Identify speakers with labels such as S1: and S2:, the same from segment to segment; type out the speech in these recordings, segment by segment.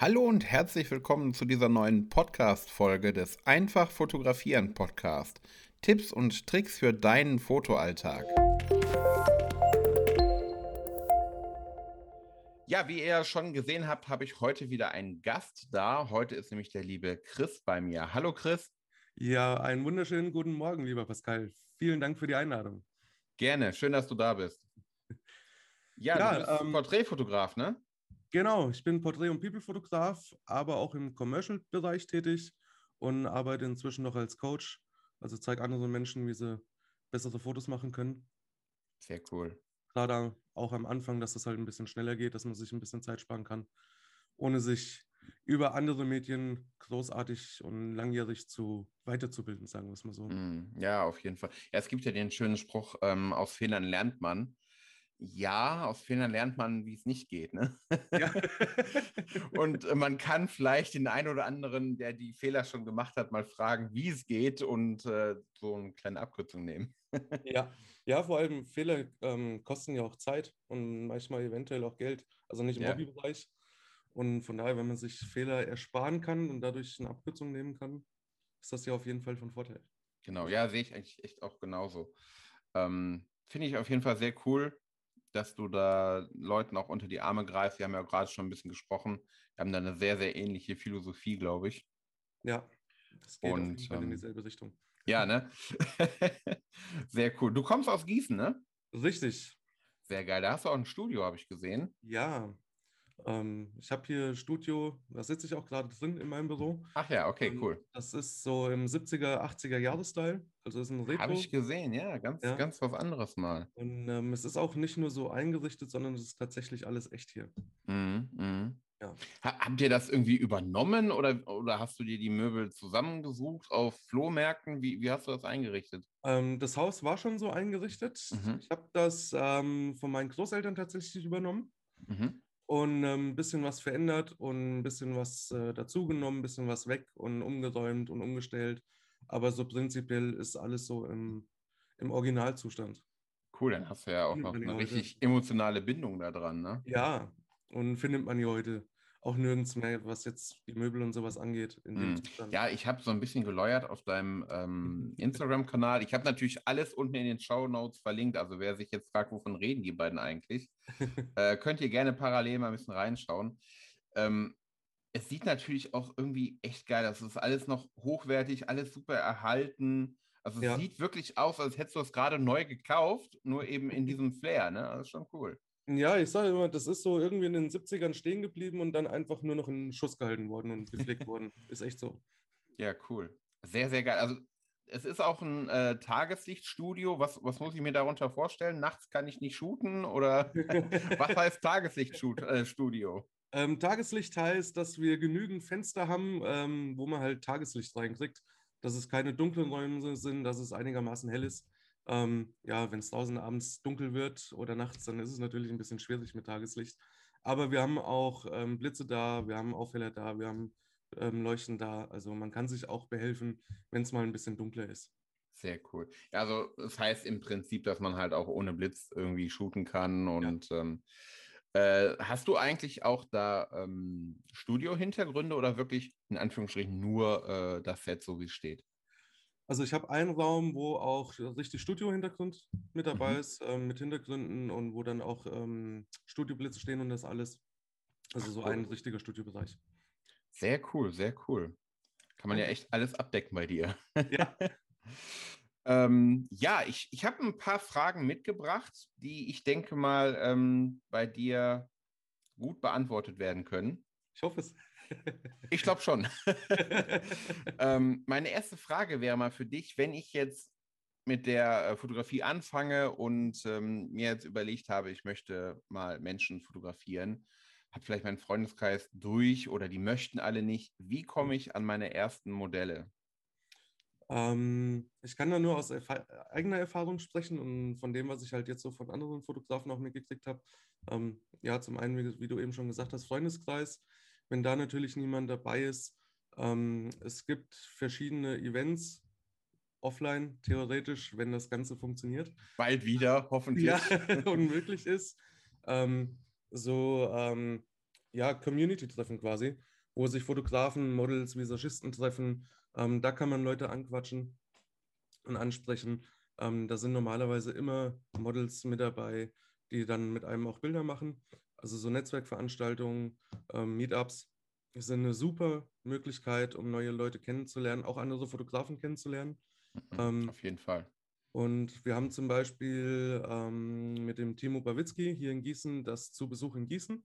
S1: Hallo und herzlich willkommen zu dieser neuen Podcast-Folge des Einfach Fotografieren Podcast. Tipps und Tricks für deinen Fotoalltag. Ja, wie ihr schon gesehen habt, habe ich heute wieder einen Gast da. Heute ist nämlich der liebe Chris bei mir. Hallo Chris.
S2: Ja, einen wunderschönen guten Morgen, lieber Pascal. Vielen Dank für die Einladung.
S1: Gerne, schön, dass du da bist. Ja, ja du bist ähm, Porträtfotograf, ne?
S2: Genau, ich bin Porträt- und People-Fotograf, aber auch im Commercial-Bereich tätig und arbeite inzwischen noch als Coach. Also zeige anderen Menschen, wie sie bessere Fotos machen können.
S1: Sehr cool.
S2: Gerade auch am Anfang, dass das halt ein bisschen schneller geht, dass man sich ein bisschen Zeit sparen kann, ohne sich über andere Medien großartig und langjährig zu weiterzubilden, sagen wir es mal so.
S1: Hm, ja, auf jeden Fall. Ja, es gibt ja den schönen Spruch, ähm, aus Fehlern lernt man ja, aus Fehlern lernt man, wie es nicht geht. Ne? Ja. und äh, man kann vielleicht den einen oder anderen, der die Fehler schon gemacht hat, mal fragen, wie es geht und äh, so eine kleine Abkürzung nehmen.
S2: ja. ja, vor allem Fehler ähm, kosten ja auch Zeit und manchmal eventuell auch Geld, also nicht im ja. Hobbybereich. Und von daher, wenn man sich Fehler ersparen kann und dadurch eine Abkürzung nehmen kann, ist das ja auf jeden Fall von Vorteil.
S1: Genau, ja, sehe ich eigentlich echt auch genauso. Ähm, Finde ich auf jeden Fall sehr cool dass du da Leuten auch unter die Arme greifst. Wir haben ja gerade schon ein bisschen gesprochen. Wir haben da eine sehr, sehr ähnliche Philosophie, glaube ich.
S2: Ja, das geht Und, ähm, in dieselbe Richtung.
S1: Ja, ne? sehr cool. Du kommst aus Gießen, ne?
S2: Richtig.
S1: Sehr geil. Da hast du auch ein Studio, habe ich gesehen.
S2: Ja, ähm, ich habe hier Studio, da sitze ich auch gerade drin in meinem Büro.
S1: Ach ja, okay, ähm, cool.
S2: Das ist so im 70er, 80er Jahre-Style. Also ist ein
S1: Retro. Habe ich gesehen, ja, ganz, ja. ganz was anderes mal.
S2: Und ähm, es ist auch nicht nur so eingerichtet, sondern es ist tatsächlich alles echt hier.
S1: Mhm, mh. Ja. Habt ihr das irgendwie übernommen oder, oder hast du dir die Möbel zusammengesucht auf Flohmärkten? Wie, wie hast du das eingerichtet?
S2: Ähm, das Haus war schon so eingerichtet. Mhm. Ich habe das ähm, von meinen Großeltern tatsächlich übernommen. Mhm und ein ähm, bisschen was verändert und ein bisschen was äh, dazugenommen, ein bisschen was weg und umgeräumt und umgestellt. Aber so prinzipiell ist alles so im, im Originalzustand.
S1: Cool, dann hast du ja auch noch eine richtig emotionale Bindung da dran, ne?
S2: Ja, und findet man hier heute auch nirgends mehr, was jetzt die Möbel und sowas angeht.
S1: Mm. Ja, ich habe so ein bisschen geläuert auf deinem ähm, Instagram-Kanal. Ich habe natürlich alles unten in den Show Notes verlinkt. Also wer sich jetzt fragt, wovon reden die beiden eigentlich, äh, könnt ihr gerne parallel mal ein bisschen reinschauen. Ähm, es sieht natürlich auch irgendwie echt geil aus. Es ist alles noch hochwertig, alles super erhalten. Also es ja. sieht wirklich aus, als hättest du es gerade neu gekauft, nur eben in diesem Flair. Ne? Das ist schon cool.
S2: Ja, ich sage immer, das ist so irgendwie in den 70ern stehen geblieben und dann einfach nur noch in Schuss gehalten worden und gepflegt worden. Ist echt so.
S1: Ja, cool. Sehr, sehr geil. Also es ist auch ein äh, Tageslichtstudio. Was, was muss ich mir darunter vorstellen? Nachts kann ich nicht shooten oder was heißt Tageslichtstudio?
S2: Äh, ähm, Tageslicht heißt, dass wir genügend Fenster haben, ähm, wo man halt Tageslicht reinkriegt, dass es keine dunklen Räume sind, dass es einigermaßen hell ist. Ähm, ja, wenn es draußen abends dunkel wird oder nachts, dann ist es natürlich ein bisschen schwierig mit Tageslicht. Aber wir haben auch ähm, Blitze da, wir haben Aufheller da, wir haben ähm, Leuchten da. Also man kann sich auch behelfen, wenn es mal ein bisschen dunkler ist.
S1: Sehr cool. Ja, also das heißt im Prinzip, dass man halt auch ohne Blitz irgendwie shooten kann. Und ja. ähm, äh, hast du eigentlich auch da ähm, Studio-Hintergründe oder wirklich in Anführungsstrichen nur äh, das Set, so wie es steht?
S2: Also ich habe einen Raum, wo auch richtig Studio-Hintergrund mit dabei mhm. ist, ähm, mit Hintergründen und wo dann auch ähm, Studioblitze stehen und das alles. Also so ein richtiger Studiobereich.
S1: Sehr cool, sehr cool. Kann man ja echt alles abdecken bei dir. Ja. ähm, ja, ich, ich habe ein paar Fragen mitgebracht, die ich denke mal ähm, bei dir gut beantwortet werden können.
S2: Ich hoffe es.
S1: Ich glaube schon. ähm, meine erste Frage wäre mal für dich, wenn ich jetzt mit der äh, Fotografie anfange und ähm, mir jetzt überlegt habe, ich möchte mal Menschen fotografieren, habe vielleicht meinen Freundeskreis durch oder die möchten alle nicht. Wie komme ich an meine ersten Modelle?
S2: Ähm, ich kann da nur aus erf eigener Erfahrung sprechen und von dem, was ich halt jetzt so von anderen Fotografen auch mitgekriegt habe. Ähm, ja, zum einen, wie, wie, du eben schon gesagt hast, Freundeskreis wenn da natürlich niemand dabei ist. Ähm, es gibt verschiedene Events offline, theoretisch, wenn das Ganze funktioniert.
S1: Bald wieder, hoffentlich. Ja,
S2: unmöglich ist. Ähm, so, ähm, ja, Community-Treffen quasi, wo sich Fotografen, Models, Visagisten treffen. Ähm, da kann man Leute anquatschen und ansprechen. Ähm, da sind normalerweise immer Models mit dabei, die dann mit einem auch Bilder machen. Also so Netzwerkveranstaltungen, ähm, Meetups sind eine super Möglichkeit, um neue Leute kennenzulernen, auch andere Fotografen kennenzulernen.
S1: Mhm, ähm, auf jeden Fall.
S2: Und wir haben zum Beispiel ähm, mit dem Timo Bawitzki hier in Gießen das zu Besuch in Gießen.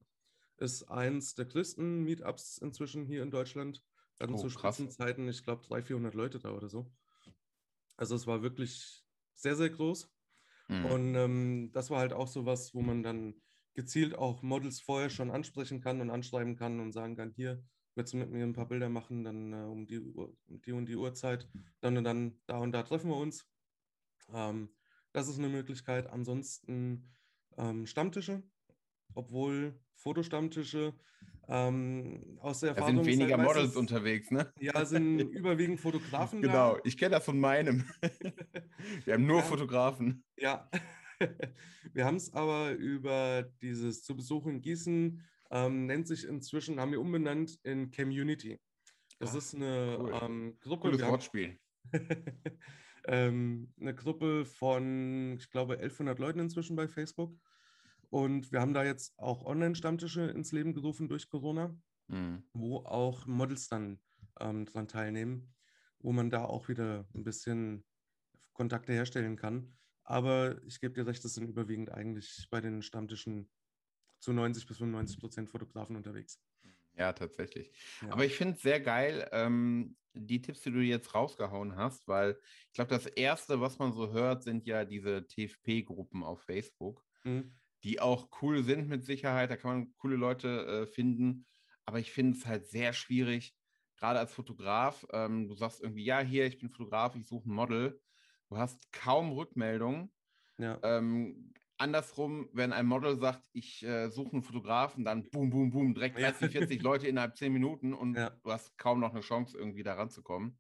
S2: Ist eins der größten Meetups inzwischen hier in Deutschland. Hatten oh, zu Spitzenzeiten, ich glaube, 300, 400 Leute da oder so. Also es war wirklich sehr, sehr groß. Mhm. Und ähm, das war halt auch so was, wo man dann gezielt auch Models vorher schon ansprechen kann und anschreiben kann und sagen kann, hier, willst du mit mir ein paar Bilder machen, dann äh, um, die, um die und die Uhrzeit, dann und dann, da und da treffen wir uns. Ähm, das ist eine Möglichkeit. Ansonsten ähm, Stammtische, obwohl Fotostammtische ähm, aus der Erfahrung.
S1: Da sind weniger Models es, unterwegs, ne?
S2: Ja, sind überwiegend Fotografen
S1: Genau, da. ich kenne das von meinem. Wir haben nur ja, Fotografen.
S2: Ja. Wir haben es aber über dieses zu Besuch in Gießen, ähm, nennt sich inzwischen, haben wir umbenannt in Community. Das Ach, ist eine cool. ähm, Gruppe.
S1: Cooles Wortspiel.
S2: ähm, eine Gruppe von, ich glaube, 1100 Leuten inzwischen bei Facebook. Und wir haben da jetzt auch Online-Stammtische ins Leben gerufen durch Corona, mhm. wo auch Models dann ähm, dran teilnehmen, wo man da auch wieder ein bisschen Kontakte herstellen kann. Aber ich gebe dir recht, es sind überwiegend eigentlich bei den Stammtischen zu 90 bis 95 Prozent Fotografen unterwegs.
S1: Ja, tatsächlich. Ja. Aber ich finde es sehr geil, ähm, die Tipps, die du jetzt rausgehauen hast, weil ich glaube, das Erste, was man so hört, sind ja diese TFP-Gruppen auf Facebook, mhm. die auch cool sind mit Sicherheit. Da kann man coole Leute äh, finden. Aber ich finde es halt sehr schwierig, gerade als Fotograf. Ähm, du sagst irgendwie, ja, hier, ich bin Fotograf, ich suche ein Model. Du hast kaum Rückmeldungen. Ja. Ähm, andersrum, wenn ein Model sagt, ich äh, suche einen Fotografen, dann boom, boom, boom, direkt 30, 40 Leute innerhalb 10 Minuten und ja. du hast kaum noch eine Chance, irgendwie da ranzukommen.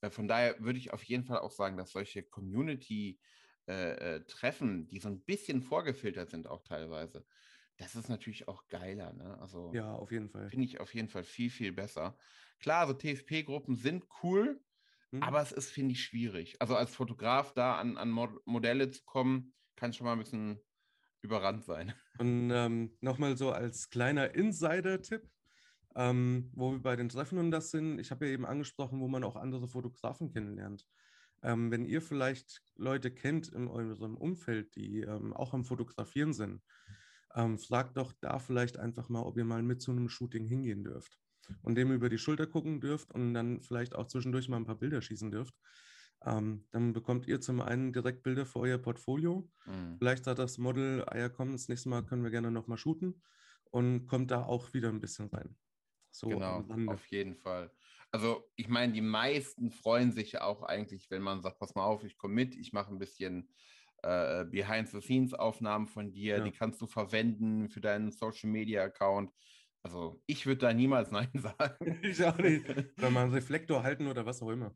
S1: Äh, von daher würde ich auf jeden Fall auch sagen, dass solche Community-Treffen, äh, äh die so ein bisschen vorgefiltert sind, auch teilweise, das ist natürlich auch geiler. Ne? Also,
S2: ja, auf jeden Fall.
S1: Finde ich auf jeden Fall viel, viel besser. Klar, so TFP-Gruppen sind cool, mhm. aber es ist, finde ich, schwierig. Also als Fotograf da an, an Mod Modelle zu kommen, kann schon mal ein bisschen überrannt sein.
S2: Und ähm, nochmal so als kleiner Insider-Tipp, ähm, wo wir bei den Treffen und das sind, ich habe ja eben angesprochen, wo man auch andere Fotografen kennenlernt. Ähm, wenn ihr vielleicht Leute kennt in eurem Umfeld, die ähm, auch am Fotografieren sind, ähm, fragt doch da vielleicht einfach mal, ob ihr mal mit zu einem Shooting hingehen dürft und dem über die Schulter gucken dürft und dann vielleicht auch zwischendurch mal ein paar Bilder schießen dürft. Ähm, dann bekommt ihr zum einen direkt Bilder für euer Portfolio. Mhm. Vielleicht sagt das Model, ah ja, komm, das nächste Mal können wir gerne nochmal shooten und kommt da auch wieder ein bisschen rein.
S1: So genau, auf jeden Fall. Also ich meine, die meisten freuen sich ja auch eigentlich, wenn man sagt, pass mal auf, ich komme mit, ich mache ein bisschen äh, Behind-the-Scenes-Aufnahmen von dir, ja. die kannst du verwenden für deinen Social-Media-Account. Also ich würde da niemals Nein sagen.
S2: ich auch nicht. Oder mal einen Reflektor halten oder was auch immer.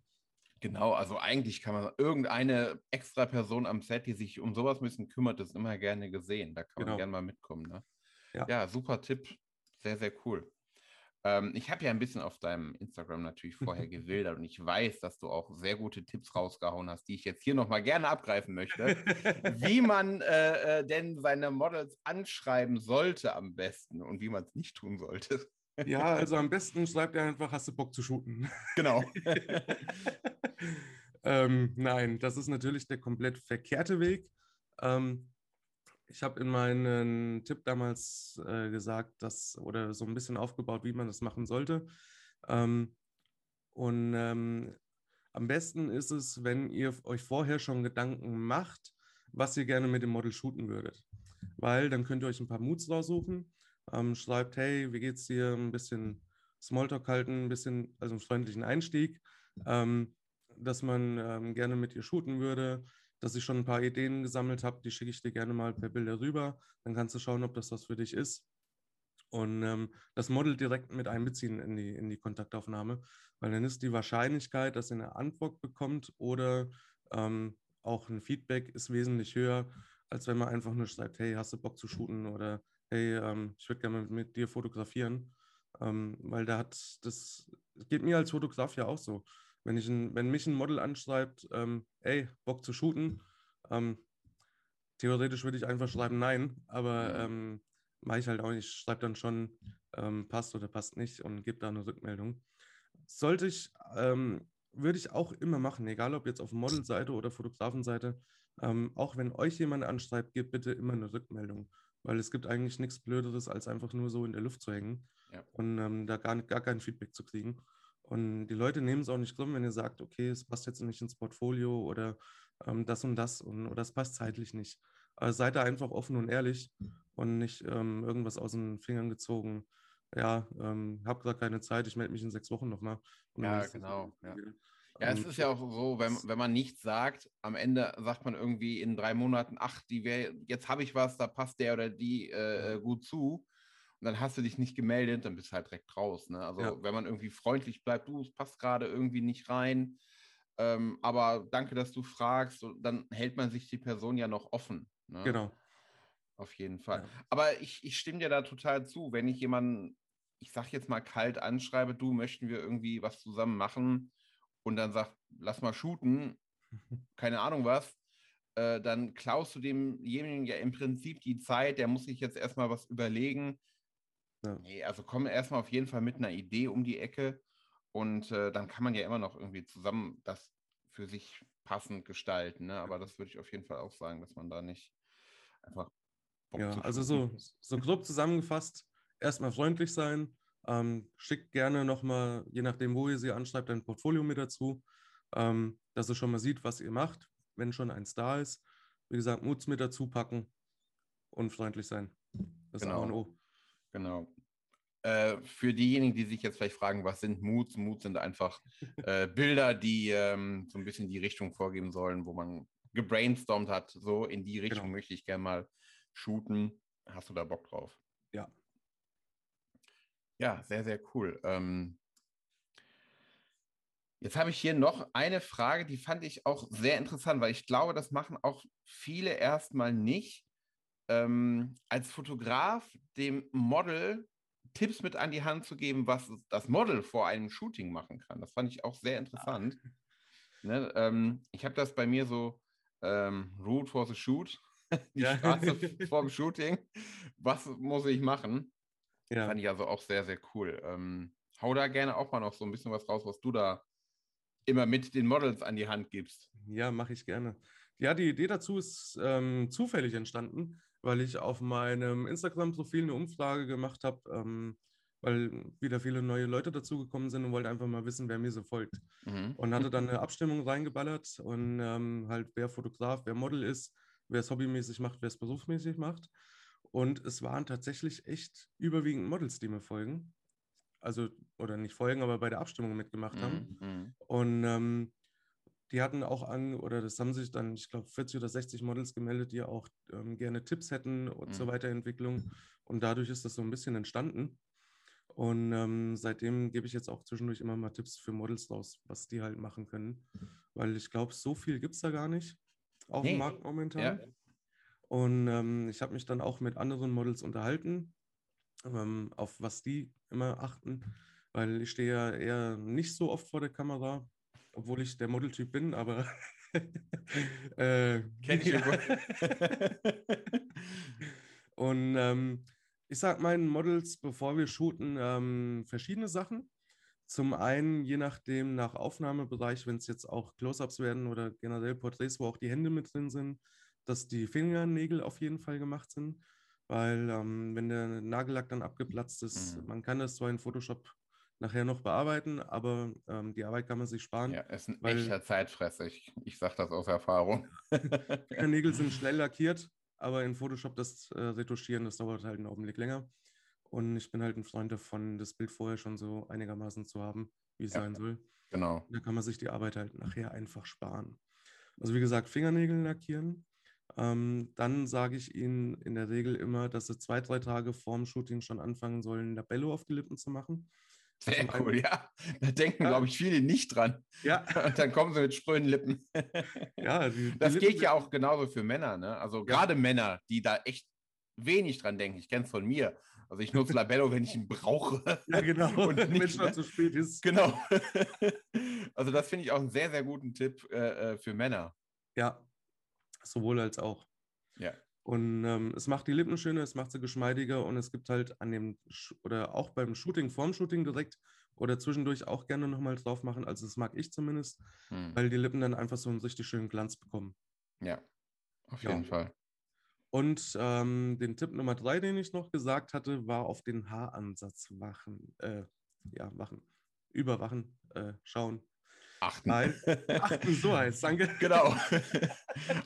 S1: Genau, also eigentlich kann man irgendeine extra Person am Set, die sich um sowas ein bisschen kümmert, ist immer gerne gesehen. Da kann genau. man gerne mal mitkommen. Ne? Ja. ja. super Tipp. Sehr, sehr cool. Ähm, ich habe ja ein bisschen auf deinem Instagram natürlich vorher gewildert und ich weiß, dass du auch sehr gute Tipps rausgehauen hast, die ich jetzt hier nochmal gerne abgreifen möchte. wie man äh, äh, denn seine Models anschreiben sollte am besten und wie man es nicht tun sollte.
S2: Ja, also am besten schreibt er einfach, hast du Bock zu shooten?
S1: Genau.
S2: ähm, nein, das ist natürlich der komplett verkehrte Weg. Ähm, ich habe in meinen Tipp damals äh, gesagt, dass oder so ein bisschen aufgebaut, wie man das machen sollte. Ähm, und ähm, am besten ist es, wenn ihr euch vorher schon Gedanken macht, was ihr gerne mit dem Model shooten würdet. Weil dann könnt ihr euch ein paar Moods raussuchen ähm, schreibt, hey, wie geht's dir? Ein bisschen Smalltalk halten, ein bisschen, also einen freundlichen Einstieg, ähm, dass man ähm, gerne mit ihr shooten würde, dass ich schon ein paar Ideen gesammelt habe, die schicke ich dir gerne mal per Bilder rüber. Dann kannst du schauen, ob das was für dich ist. Und ähm, das Model direkt mit einbeziehen in die, in die Kontaktaufnahme, weil dann ist die Wahrscheinlichkeit, dass ihr eine Antwort bekommt oder ähm, auch ein Feedback ist wesentlich höher, als wenn man einfach nur schreibt, hey, hast du Bock zu shooten oder hey, ähm, ich würde gerne mit, mit, dir fotografieren. Ähm, weil da hat das, geht mir als Fotograf ja auch so. Wenn, ich ein, wenn mich ein Model anschreibt, ähm, ey, Bock zu shooten, ähm, theoretisch würde ich einfach schreiben, nein, aber ähm, mache ich halt auch nicht. Ich schreibe dann schon, ähm, passt oder passt nicht und gebe da eine Rückmeldung. Sollte ich, ähm, würde ich auch immer machen, egal ob jetzt auf Modelseite oder Fotografenseite. Ähm, auch wenn euch jemand anschreibt, gebt bitte immer eine Rückmeldung, weil es gibt eigentlich nichts Blöderes, als einfach nur so in der Luft zu hängen ja. und ähm, da gar, gar kein Feedback zu kriegen. Und die Leute nehmen es auch nicht krumm, wenn ihr sagt, okay, es passt jetzt nicht ins Portfolio oder ähm, das und das und, oder es passt zeitlich nicht. Also seid da einfach offen und ehrlich und nicht ähm, irgendwas aus den Fingern gezogen. Ja, ähm, hab gerade keine Zeit, ich melde mich in sechs Wochen nochmal.
S1: Ja, genau. Ja. Ja, es ist ja auch so, wenn, wenn man nichts sagt, am Ende sagt man irgendwie in drei Monaten, ach, die wär, jetzt habe ich was, da passt der oder die äh, gut zu. Dann hast du dich nicht gemeldet, dann bist du halt direkt raus. Ne? Also ja. wenn man irgendwie freundlich bleibt, du, es passt gerade irgendwie nicht rein, ähm, aber danke, dass du fragst, dann hält man sich die Person ja noch offen.
S2: Ne? Genau.
S1: Auf jeden Fall. Ja. Aber ich, ich stimme dir da total zu. Wenn ich jemanden, ich sag jetzt mal kalt anschreibe, du möchten wir irgendwie was zusammen machen und dann sagt, lass mal shooten, keine Ahnung was, äh, dann klaust du demjenigen ja im Prinzip die Zeit, der muss sich jetzt erstmal was überlegen. Ja. Nee, also komm erstmal auf jeden Fall mit einer Idee um die Ecke und äh, dann kann man ja immer noch irgendwie zusammen das für sich passend gestalten. Ne? Aber das würde ich auf jeden Fall auch sagen, dass man da nicht einfach.
S2: Bock ja, also so, so grob zusammengefasst, erstmal freundlich sein. Ähm, schickt gerne nochmal, je nachdem, wo ihr sie anschreibt, ein Portfolio mit dazu, ähm, dass ihr schon mal sieht, was ihr macht, wenn schon eins da ist. Wie gesagt, Muts mit dazu packen und freundlich sein.
S1: Das genau. A und O. Genau. Äh, für diejenigen, die sich jetzt vielleicht fragen, was sind Moods? Moods sind einfach äh, Bilder, die ähm, so ein bisschen die Richtung vorgeben sollen, wo man gebrainstormt hat. So in die Richtung genau. möchte ich gerne mal shooten. Hast du da Bock drauf?
S2: Ja.
S1: Ja, sehr, sehr cool. Ähm, jetzt habe ich hier noch eine Frage, die fand ich auch sehr interessant, weil ich glaube, das machen auch viele erstmal nicht. Ähm, als Fotograf dem Model Tipps mit an die Hand zu geben, was das Model vor einem Shooting machen kann. Das fand ich auch sehr interessant. Ah. Ne, ähm, ich habe das bei mir so ähm, Route for the Shoot, die ja. Straße vor dem Shooting. Was muss ich machen? Ja. Fand ich also auch sehr, sehr cool. Ähm, hau da gerne auch mal noch so ein bisschen was raus, was du da immer mit den Models an die Hand gibst.
S2: Ja, mache ich gerne. Ja, die Idee dazu ist ähm, zufällig entstanden weil ich auf meinem Instagram-Profil eine Umfrage gemacht habe, ähm, weil wieder viele neue Leute dazugekommen sind und wollte einfach mal wissen, wer mir so folgt. Mhm. Und hatte dann eine Abstimmung reingeballert und ähm, halt, wer Fotograf, wer Model ist, wer es hobbymäßig macht, wer es berufsmäßig macht. Und es waren tatsächlich echt überwiegend Models, die mir folgen. Also, oder nicht folgen, aber bei der Abstimmung mitgemacht haben. Mhm. Und ähm, die hatten auch an, oder das haben sich dann, ich glaube, 40 oder 60 Models gemeldet, die auch ähm, gerne Tipps hätten mhm. zur Weiterentwicklung. Und dadurch ist das so ein bisschen entstanden. Und ähm, seitdem gebe ich jetzt auch zwischendurch immer mal Tipps für Models raus, was die halt machen können. Weil ich glaube, so viel gibt es da gar nicht auf nee. dem Markt momentan. Ja. Und ähm, ich habe mich dann auch mit anderen Models unterhalten, ähm, auf was die immer achten, weil ich stehe ja eher nicht so oft vor der Kamera obwohl ich der Modeltyp bin, aber.
S1: äh, Kenn ich ja.
S2: Und ähm, ich sage meinen Models, bevor wir shooten, ähm, verschiedene Sachen. Zum einen, je nachdem, nach Aufnahmebereich, wenn es jetzt auch Close-Ups werden oder generell Porträts, wo auch die Hände mit drin sind, dass die Fingernägel auf jeden Fall gemacht sind. Weil ähm, wenn der Nagellack dann abgeplatzt ist, mhm. man kann das zwar in Photoshop nachher noch bearbeiten, aber ähm, die Arbeit kann man sich sparen.
S1: Ja, ist ein weil, echter Zeitfresser. Ich, ich sage das aus Erfahrung.
S2: Fingernägel sind schnell lackiert, aber in Photoshop das äh, Retuschieren, das dauert halt einen Augenblick länger. Und ich bin halt ein Freund davon, das Bild vorher schon so einigermaßen zu haben, wie es ja, sein soll.
S1: Genau.
S2: Da kann man sich die Arbeit halt nachher einfach sparen. Also wie gesagt, Fingernägel lackieren. Ähm, dann sage ich Ihnen in der Regel immer, dass Sie zwei, drei Tage vorm Shooting schon anfangen sollen, Labello auf die Lippen zu machen.
S1: Sehr cool, ja. Da denken, ja. glaube ich, viele nicht dran.
S2: Ja.
S1: Und dann kommen sie mit spröden Lippen.
S2: Ja, die,
S1: die das Lippen geht ja auch genauso für Männer, ne? Also gerade ja. Männer, die da echt wenig dran denken. Ich kenne es von mir. Also ich nutze Labello, wenn ich ihn brauche.
S2: Ja, genau.
S1: Und
S2: wenn
S1: nicht,
S2: es schon
S1: ne?
S2: zu spät ist.
S1: Genau. also das finde ich auch einen sehr, sehr guten Tipp äh, äh, für Männer.
S2: Ja, sowohl als auch.
S1: Ja.
S2: Und ähm, es macht die Lippen schöner, es macht sie geschmeidiger und es gibt halt an dem, Sch oder auch beim Shooting, vorm Shooting direkt oder zwischendurch auch gerne nochmal drauf machen. Also das mag ich zumindest,
S1: Hm.
S2: weil die Lippen dann einfach so einen richtig schönen Glanz bekommen.
S1: Ja, auf
S2: Ja.
S1: jeden Fall.
S2: Und ähm, den Tipp Nummer drei, den ich noch gesagt hatte, war auf den Haaransatz wachen. Äh, ja, wachen. Überwachen, äh, schauen.
S1: Achten.
S2: Nein, achten, so heißt danke.
S1: genau.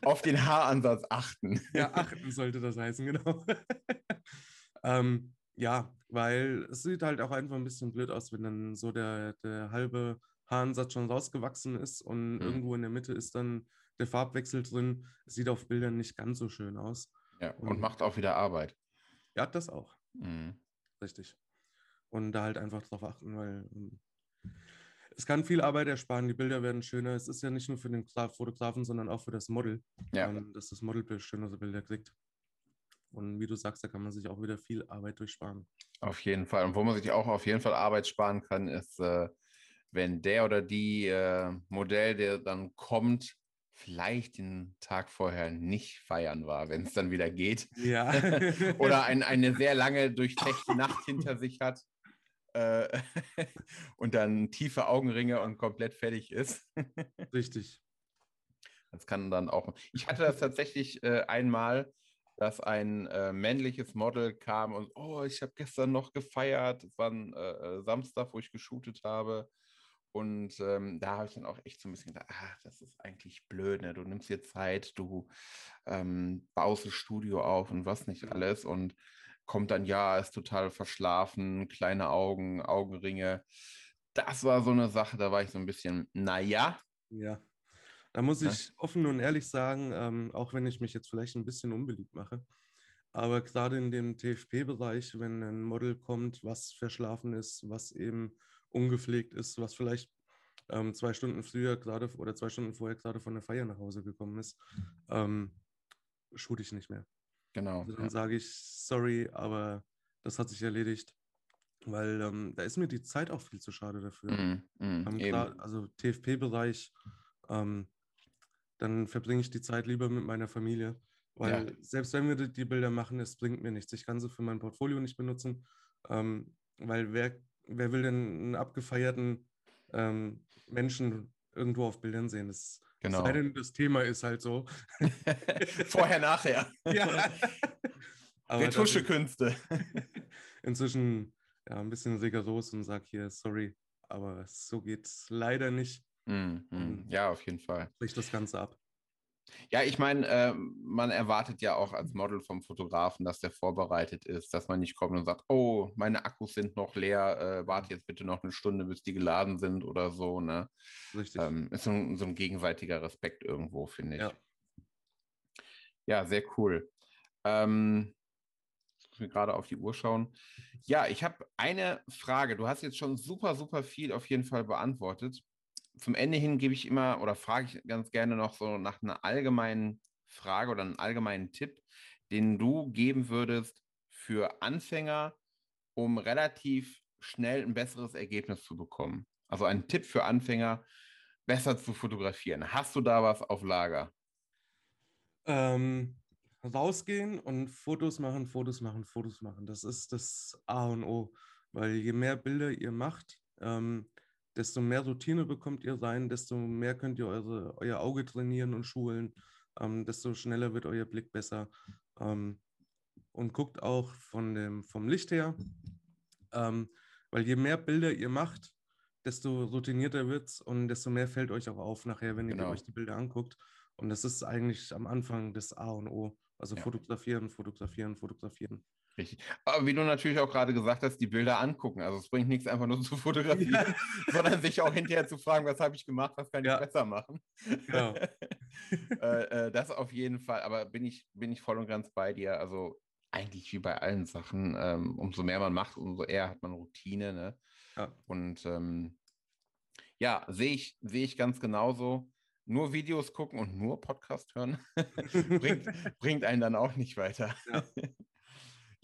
S1: auf den Haaransatz achten.
S2: Ja, achten sollte das heißen, genau. ähm, ja, weil es sieht halt auch einfach ein bisschen blöd aus, wenn dann so der, der halbe Haaransatz schon rausgewachsen ist und
S1: Mhm.
S2: irgendwo in der Mitte ist dann der Farbwechsel drin. Es sieht auf Bildern nicht ganz so schön aus.
S1: Ja, und macht auch wieder Arbeit.
S2: Ja, das auch.
S1: Mhm.
S2: Richtig. Und da halt einfach drauf achten, weil ähm, es kann viel Arbeit ersparen, die Bilder werden schöner. Es ist ja nicht nur für den Gra- Fotografen, sondern auch für das Model,
S1: Ja.
S2: ähm, dass das Model schönere Bilder kriegt. Und wie du sagst, da kann man sich auch wieder viel Arbeit durchsparen.
S1: Auf jeden Fall. Und wo man sich auch auf jeden Fall Arbeit sparen kann, ist, äh, wenn der oder die äh, Modell, der dann kommt, vielleicht den Tag vorher nicht feiern war, wenn es dann wieder geht.
S2: Ja.
S1: Oder ein, eine sehr lange durchzechte Nacht hinter sich hat äh, und dann tiefe Augenringe und komplett fertig ist.
S2: Richtig.
S1: Das kann dann auch. Ich hatte das tatsächlich äh, einmal, dass ein äh, männliches Model kam und oh, ich habe gestern noch gefeiert. Es war ein äh, äh, Samstag, wo ich geshootet habe. Und ähm, da habe ich dann auch echt so ein bisschen gedacht, ah, das ist eigentlich blöd, ne? Du nimmst dir Zeit, du ähm, baust das Studio auf und was nicht alles und kommt dann, ja, ist total verschlafen, kleine Augen, Augenringe. Das war so eine Sache, da war ich so ein bisschen, naja,
S2: Ja. Da muss
S1: Ja.
S2: ich offen und ehrlich sagen, ähm, auch wenn ich mich jetzt vielleicht ein bisschen unbeliebt mache, aber gerade in dem TFP-Bereich, wenn ein Model kommt, was verschlafen ist, was eben ungepflegt ist, was vielleicht ähm, zwei Stunden früher gerade oder zwei Stunden vorher gerade von der Feier nach Hause gekommen ist, ähm, shoot ich nicht mehr.
S1: Genau.
S2: Also dann
S1: ja.
S2: sage ich, sorry, aber das hat sich erledigt, weil ähm, da ist mir die Zeit auch viel zu schade dafür.
S1: Mm, mm,
S2: klar, also TFP-Bereich, ähm, dann verbringe ich die Zeit lieber mit meiner Familie. Weil
S1: Ja.
S2: selbst wenn wir die, die Bilder machen, es bringt mir nichts. Ich kann sie für mein Portfolio nicht benutzen, ähm, weil wer, wer will denn einen abgefeierten ähm, Menschen irgendwo auf Bildern sehen? Das,
S1: Genau.
S2: Sei denn, das Thema ist halt so.
S1: Vorher, nachher.
S2: ja.
S1: Retuschekünste.
S2: inzwischen ja, ein bisschen rigoros und sage hier, sorry, aber so geht's leider nicht.
S1: Mm, mm. Ja, auf jeden Fall.
S2: Bricht das Ganze ab.
S1: Ja, ich meine, äh, man erwartet ja auch als Model vom Fotografen, dass der vorbereitet ist, dass man nicht kommt und sagt, oh, meine Akkus sind noch leer, äh, warte jetzt bitte noch eine Stunde, bis die geladen sind oder so. Ne?
S2: Richtig.
S1: Ähm, ist so ein, so ein gegenseitiger Respekt irgendwo, finde ich.
S2: Ja.
S1: Ja, sehr cool. Ähm, ich muss mir gerade auf die Uhr schauen. Ja, ich habe eine Frage. Du hast jetzt schon super, super viel auf jeden Fall beantwortet. Zum Ende hin gebe ich immer oder frage ich ganz gerne noch so nach einer allgemeinen Frage oder einem allgemeinen Tipp, den du geben würdest für Anfänger, um relativ schnell ein besseres Ergebnis zu bekommen. Also ein Tipp für Anfänger, besser zu fotografieren. Hast du da was auf Lager?
S2: Ähm, rausgehen und Fotos machen, Fotos machen, Fotos machen. Das ist das A und O. Weil je mehr Bilder ihr macht, ähm, desto mehr Routine bekommt ihr rein, desto mehr könnt ihr eure, euer Auge trainieren und schulen, ähm, desto schneller wird euer Blick besser. Ähm, und guckt auch von dem, vom Licht her, ähm, weil je mehr Bilder ihr macht, desto routinierter wird es und desto mehr fällt euch auch auf nachher, wenn ihr
S1: Genau.
S2: euch die Bilder anguckt. Und das ist eigentlich am Anfang das A und O. Also
S1: Ja.
S2: fotografieren, fotografieren, fotografieren.
S1: Richtig. Aber wie du natürlich auch gerade gesagt hast, die Bilder angucken. Also es bringt nichts einfach nur zu fotografieren, sondern sich auch hinterher zu fragen, was habe ich gemacht, was kann ich
S2: Ja.
S1: besser machen.
S2: Genau.
S1: äh, äh, das auf jeden Fall, aber bin ich, bin ich voll und ganz bei dir. Also eigentlich wie bei allen Sachen, ähm, umso mehr man macht, umso eher hat man Routine. Ne?
S2: Ja.
S1: Und ähm, ja, sehe ich, sehe ich ganz genauso. Nur Videos gucken und nur Podcast hören bringt, bringt einen dann auch nicht weiter.
S2: Ja.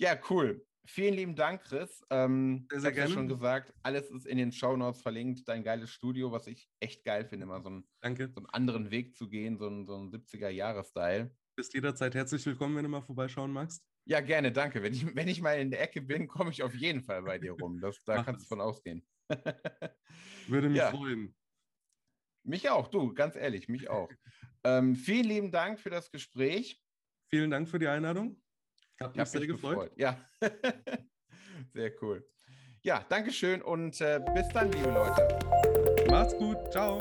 S1: Ja, cool. Vielen lieben Dank, Chris. Ähm,
S2: Sehr,
S1: ich
S2: sehr
S1: habe ja schon gesagt, alles ist in den Shownotes verlinkt. Dein geiles Studio, was ich echt geil finde, mal so einen,
S2: Danke.
S1: so einen anderen Weg zu gehen, so einen, so einen 70er-Jahre-Style.
S2: Bist jederzeit herzlich willkommen, wenn du mal vorbeischauen magst.
S1: Ja, gerne, danke. Wenn ich, wenn ich mal in der Ecke bin, komme ich auf jeden Fall bei dir rum. Das, da
S2: Mach
S1: kannst du von ausgehen.
S2: Würde mich
S1: Ja.
S2: freuen.
S1: mich auch, du, ganz ehrlich, mich auch. ähm, vielen lieben Dank für das Gespräch.
S2: Vielen Dank für die Einladung. Hat
S1: Ich
S2: mich
S1: habe
S2: sehr
S1: mich
S2: gefreut.
S1: gefreut. Ja, sehr cool. Ja, Dankeschön und äh, bis dann, liebe Leute.
S2: Macht's gut. Ciao.